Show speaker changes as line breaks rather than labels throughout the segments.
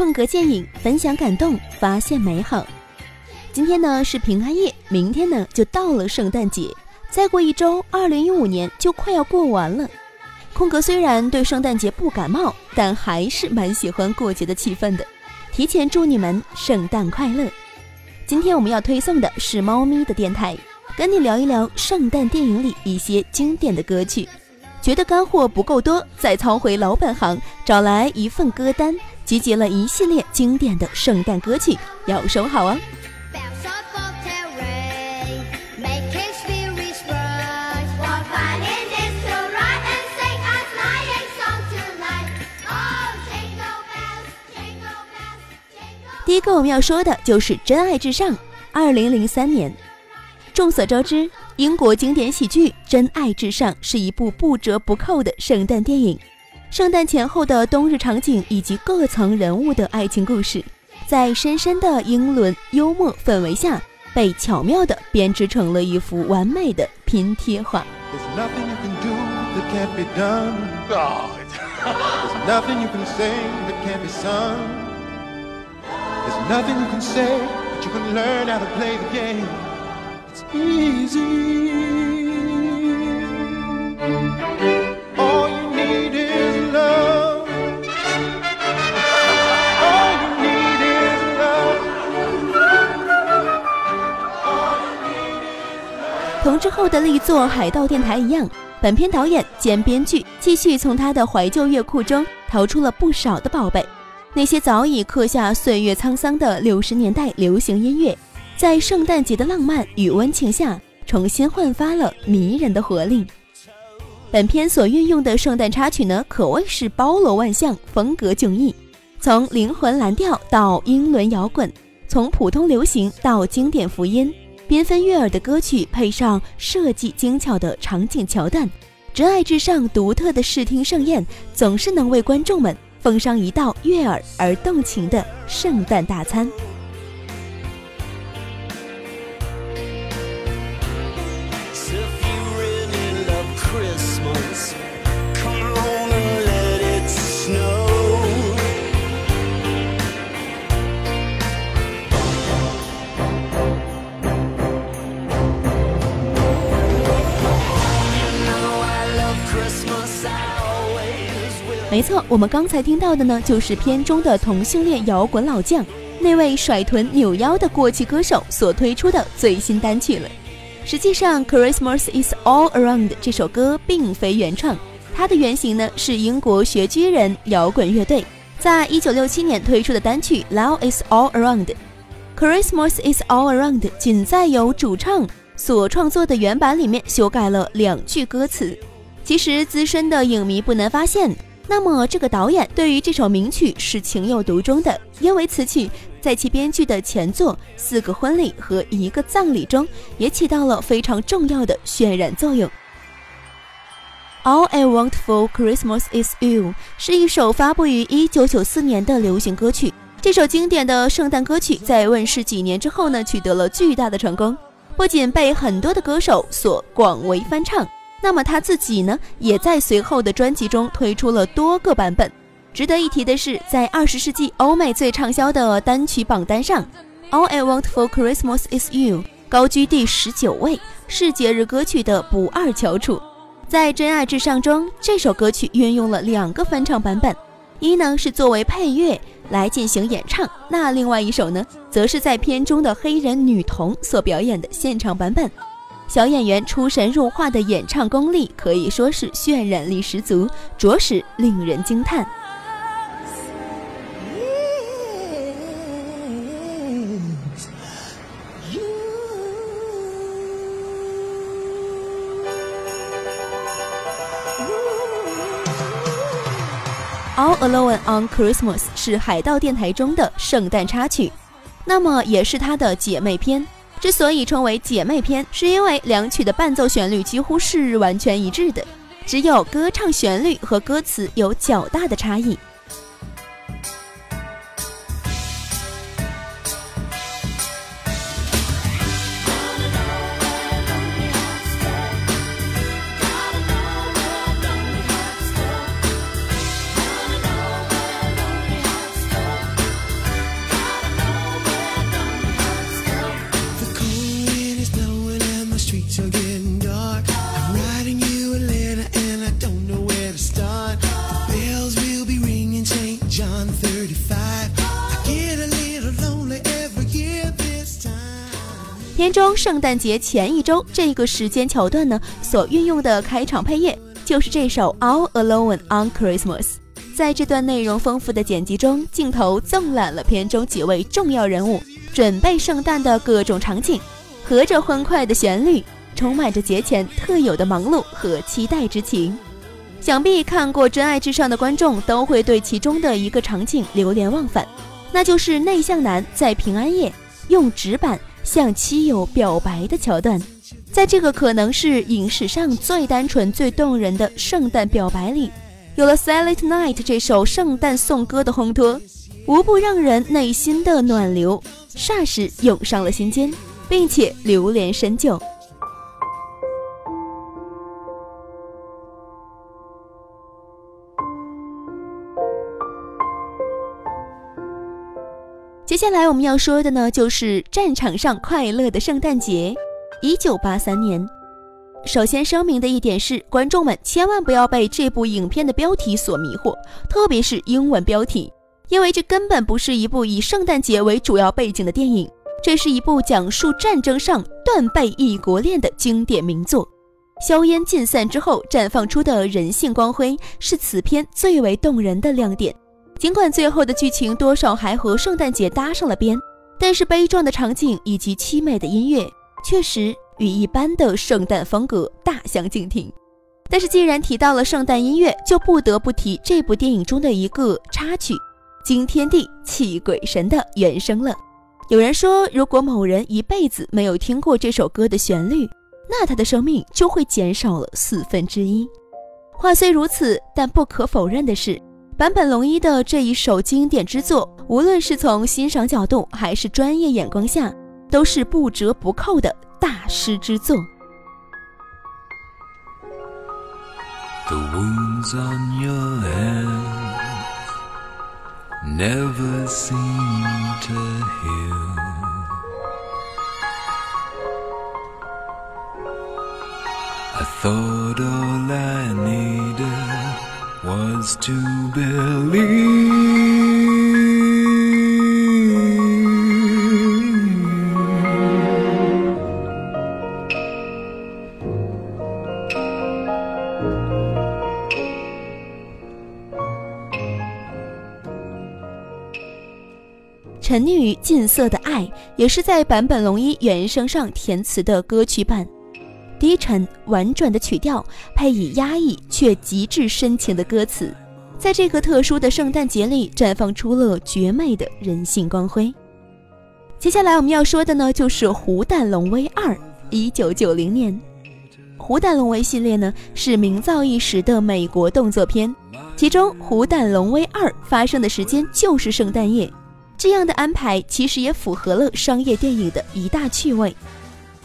空格见影，分享感动，发现美好。今天呢是平安夜，明天呢就到了圣诞节，再过一周，二零一五年就快要过完了。空格虽然对圣诞节不感冒，但还是蛮喜欢过节的气氛的。提前祝你们圣诞快乐！今天我们要推送的是猫咪的电台，跟你聊一聊圣诞电影里一些经典的歌曲。觉得干货不够多，再操回老本行，找来一份歌单，集结了一系列经典的圣诞歌曲，要收好啊！第一个我们要说的就是《真爱至上》。二零零三年，众所周知，英国经典喜剧《真爱至上》是一部不折不扣的圣诞电影。圣诞前后的冬日场景以及各层人物的爱情故事，在深深的英伦幽默氛围下，被巧妙地编织成了一幅完美的拼贴画。同之后的力作《海盗电台》一样，本片导演兼编剧继续从他的怀旧乐库中淘出了不少的宝贝。那些早已刻下岁月沧桑的六十年代流行音乐，在圣诞节的浪漫与温情下，重新焕发了迷人的活力。本片所运用的圣诞插曲呢，可谓是包罗万象，风格迥异。从灵魂蓝调到英伦摇滚，从普通流行到经典福音，缤纷悦耳的歌曲配上设计精巧的场景桥段，《真爱至上》独特的视听盛宴，总是能为观众们。奉上一道悦耳而动情的圣诞大餐。我们刚才听到的呢，就是片中的同性恋摇滚老将，那位甩臀扭腰的过气歌手所推出的最新单曲了。实际上，《Christmas Is All Around》这首歌并非原创，它的原型呢是英国学居人摇滚乐队在一九六七年推出的单曲《Love Is All Around》。《Christmas Is All Around》仅在由主唱所创作的原版里面修改了两句歌词。其实，资深的影迷不难发现。那么，这个导演对于这首名曲是情有独钟的，因为此曲在其编剧的前作《四个婚礼和一个葬礼》中也起到了非常重要的渲染作用。All I Want for Christmas Is You 是一首发布于1994年的流行歌曲。这首经典的圣诞歌曲在问世几年之后呢，取得了巨大的成功，不仅被很多的歌手所广为翻唱。那么他自己呢，也在随后的专辑中推出了多个版本。值得一提的是，在二十世纪欧美最畅销的单曲榜单上，《All I Want for Christmas Is You》高居第十九位，是节日歌曲的不二翘楚。在《真爱至上》中，这首歌曲运用了两个翻唱版本，一呢是作为配乐来进行演唱，那另外一首呢，则是在片中的黑人女童所表演的现场版本。小演员出神入化的演唱功力可以说是渲染力十足，着实令人惊叹。All Alone on Christmas 是海盗电台中的圣诞插曲，那么也是它的姐妹篇。之所以称为姐妹篇，是因为两曲的伴奏旋律几乎是完全一致的，只有歌唱旋律和歌词有较大的差异。圣诞节前一周这个时间桥段呢，所运用的开场配乐就是这首《All Alone on Christmas》。在这段内容丰富的剪辑中，镜头纵览了片中几位重要人物准备圣诞的各种场景，和着欢快的旋律，充满着节前特有的忙碌和期待之情。想必看过《真爱至上》的观众都会对其中的一个场景流连忘返，那就是内向男在平安夜用纸板。向妻友表白的桥段，在这个可能是影史上最单纯、最动人的圣诞表白里，有了《Silent Night》这首圣诞颂歌的烘托，无不让人内心的暖流霎时涌上了心间，并且流连深旧。下来我们要说的呢，就是战场上快乐的圣诞节。一九八三年，首先声明的一点是，观众们千万不要被这部影片的标题所迷惑，特别是英文标题，因为这根本不是一部以圣诞节为主要背景的电影，这是一部讲述战争上断背异国恋的经典名作。硝烟尽散之后绽放出的人性光辉，是此片最为动人的亮点。尽管最后的剧情多少还和圣诞节搭上了边，但是悲壮的场景以及凄美的音乐确实与一般的圣诞风格大相径庭。但是既然提到了圣诞音乐，就不得不提这部电影中的一个插曲《惊天地泣鬼神》的原声了。有人说，如果某人一辈子没有听过这首歌的旋律，那他的生命就会减少了四分之一。话虽如此，但不可否认的是。坂本龙一的这一首经典之作，无论是从欣赏角度还是专业眼光下，都是不折不扣的大师之作。Was to believe 沉溺于近色的爱，也是在坂本龙一原声上填词的歌曲版。低沉婉转的曲调，配以压抑却极致深情的歌词，在这个特殊的圣诞节里绽放出了绝美的人性光辉。接下来我们要说的呢，就是《虎胆龙威二》。一九九零年，《虎胆龙威》系列呢是名噪一时的美国动作片，其中《虎胆龙威二》发生的时间就是圣诞夜，这样的安排其实也符合了商业电影的一大趣味。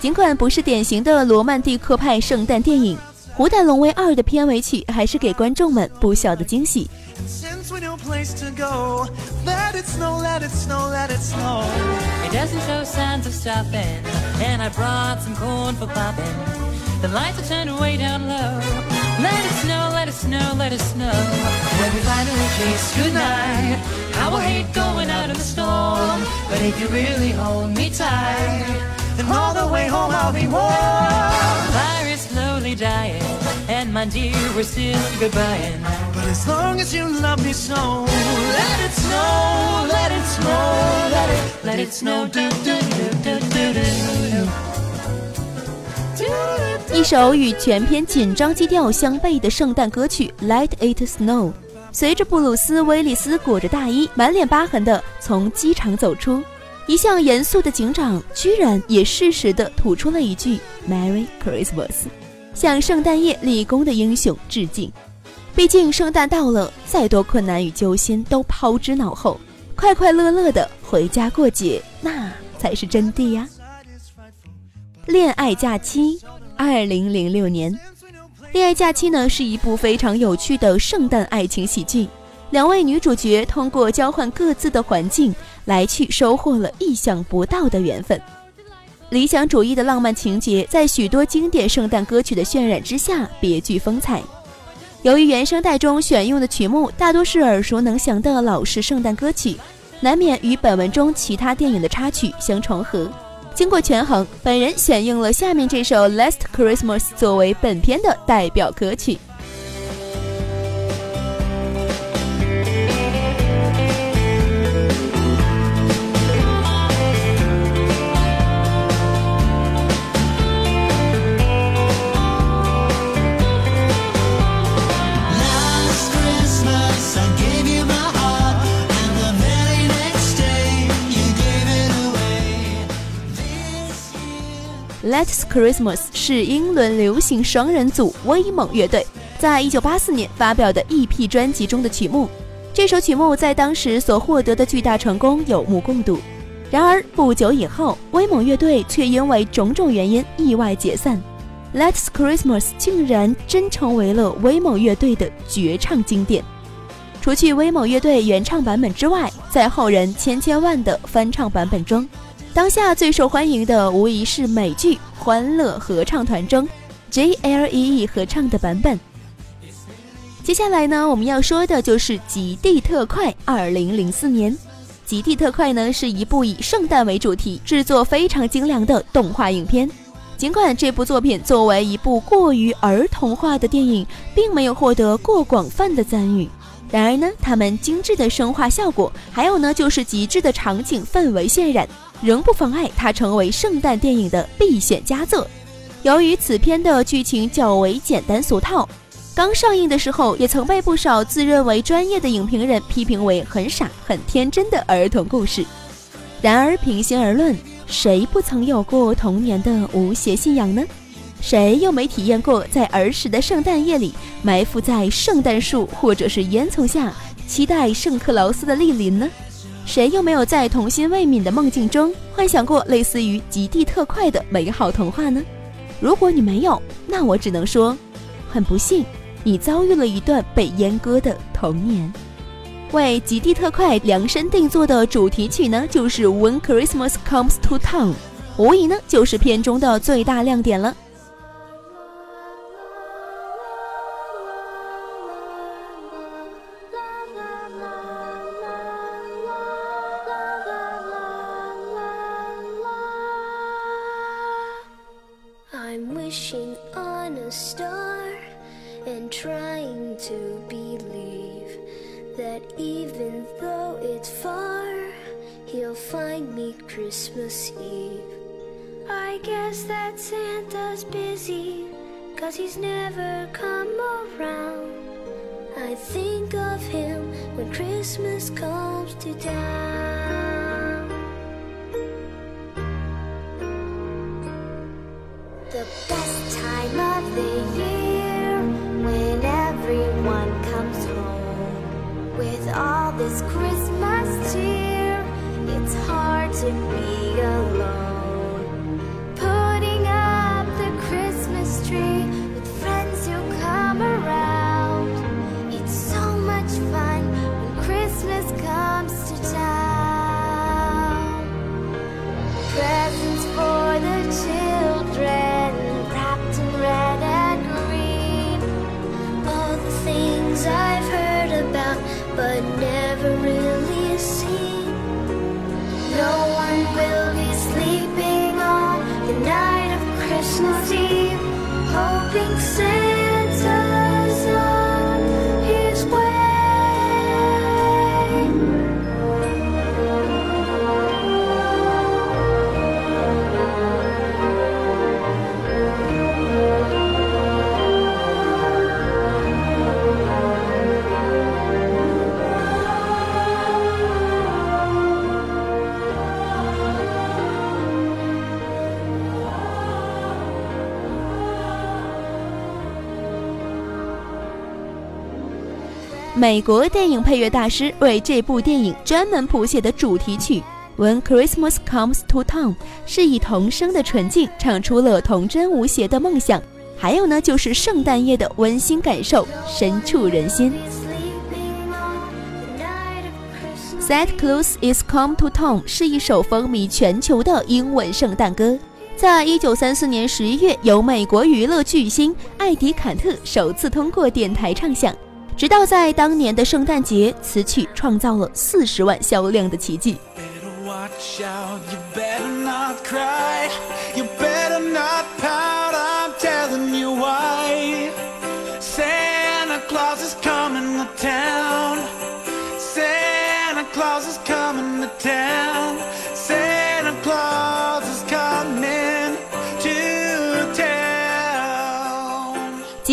尽管不是典型的罗曼蒂克派圣诞电影，《虎胆龙威二》的片尾曲还是给观众们不小的惊喜。And all the way home I'll be warm. Fire is slowly dying, and my dear, we're still goodbye. But as long as you love me so, let it snow, let it snow, let it, let it snow. Do, do, do, do, do, do, do. 一首与全篇紧张基调相悖的圣诞歌曲《Let It Snow》，随着布鲁斯·威利斯裹着大衣、满脸疤痕的从机场走出，一向严肃的警长居然也适时地吐出了一句 “Merry Christmas”，向圣诞夜立功的英雄致敬。毕竟圣诞到了，再多困难与揪心都抛之脑后，快快乐乐的回家过节，那才是真谛呀！恋爱假期，二零零六年，《恋爱假期》呢是一部非常有趣的圣诞爱情喜剧。两位女主角通过交换各自的环境，来去收获了意想不到的缘分。理想主义的浪漫情节，在许多经典圣诞歌曲的渲染之下，别具风采。由于原声带中选用的曲目大多是耳熟能详的老式圣诞歌曲，难免与本文中其他电影的插曲相重合。经过权衡，本人选用了下面这首《Last Christmas》作为本片的代表歌曲。Christmas 是英伦流行双人组威猛乐队在一九八四年发表的 EP 专辑中的曲目。这首曲目在当时所获得的巨大成功有目共睹。然而不久以后，威猛乐队却因为种种原因意外解散。Let's Christmas 竟然真成为了威猛乐队的绝唱经典。除去威猛乐队原唱版本之外，在后人千千万的翻唱版本中。当下最受欢迎的无疑是美剧《欢乐合唱团》中 J.L.E.E 合唱的版本。接下来呢，我们要说的就是《极地特快》。二零零四年，《极地特快》呢是一部以圣诞为主题、制作非常精良的动画影片。尽管这部作品作为一部过于儿童化的电影，并没有获得过广泛的赞誉，然而呢，他们精致的声画效果，还有呢就是极致的场景氛围渲染。仍不妨碍它成为圣诞电影的必选佳作。由于此片的剧情较为简单俗套，刚上映的时候也曾被不少自认为专业的影评人批评为很傻、很天真的儿童故事。然而，平心而论，谁不曾有过童年的无邪信仰呢？谁又没体验过在儿时的圣诞夜里，埋伏在圣诞树或者是烟囱下，期待圣克劳斯的莅临呢？谁又没有在童心未泯的梦境中幻想过类似于极地特快的美好童话呢？如果你没有，那我只能说，很不幸，你遭遇了一段被阉割的童年。为极地特快量身定做的主题曲呢，就是《When Christmas Comes to Town》，无疑呢就是片中的最大亮点了。
To believe that even though it's far, he'll find me Christmas Eve. I guess that Santa's busy, cause he's never come around. I think of him when Christmas comes to town. The this Christmas
美国电影配乐大师为这部电影专门谱写的主题曲《When Christmas Comes to Town》是以童声的纯净唱出了童真无邪的梦想，还有呢，就是圣诞夜的温馨感受，深触人心。《Santa Claus Is Come to Town》是一首风靡全球的英文圣诞歌。在一九三四年十一月，由美国娱乐巨星艾迪·坎特首次通过电台唱响，直到在当年的圣诞节，此曲创造了四十万销量的奇迹。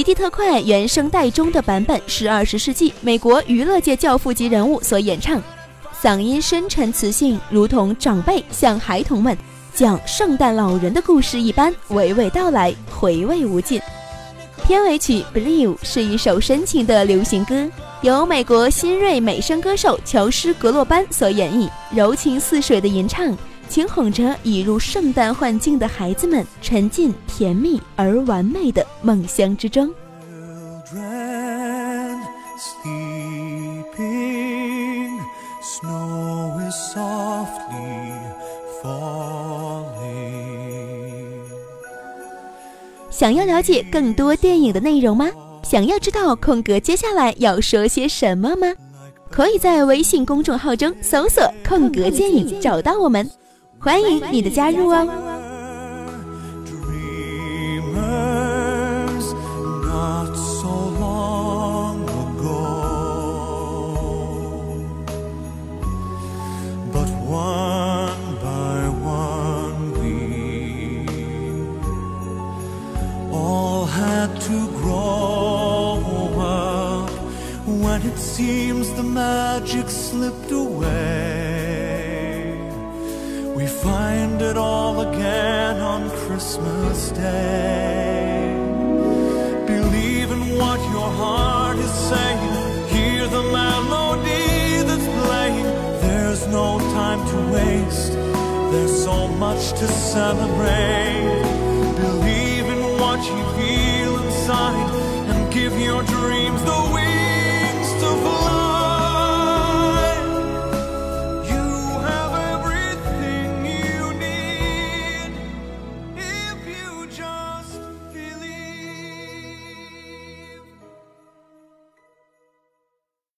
地特快原声带中的版本是二十世纪美国娱乐界教父级人物所演唱，嗓音深沉磁性，如同长辈向孩童们讲圣诞老人的故事一般，娓娓道来，回味无尽。片尾曲《Believe》是一首深情的流行歌，由美国新锐美声歌手乔诗·格洛班所演绎，柔情似水的吟唱。轻哄着已入圣诞幻境的孩子们，沉浸甜蜜而完美的梦乡之中。想要了解更多电影的内容吗？想要知道空格接下来要说些什么吗？可以在微信公众号中搜索“空格电影”找到我们。欢迎你的加入哦。
find waste, there's so much to celebrate.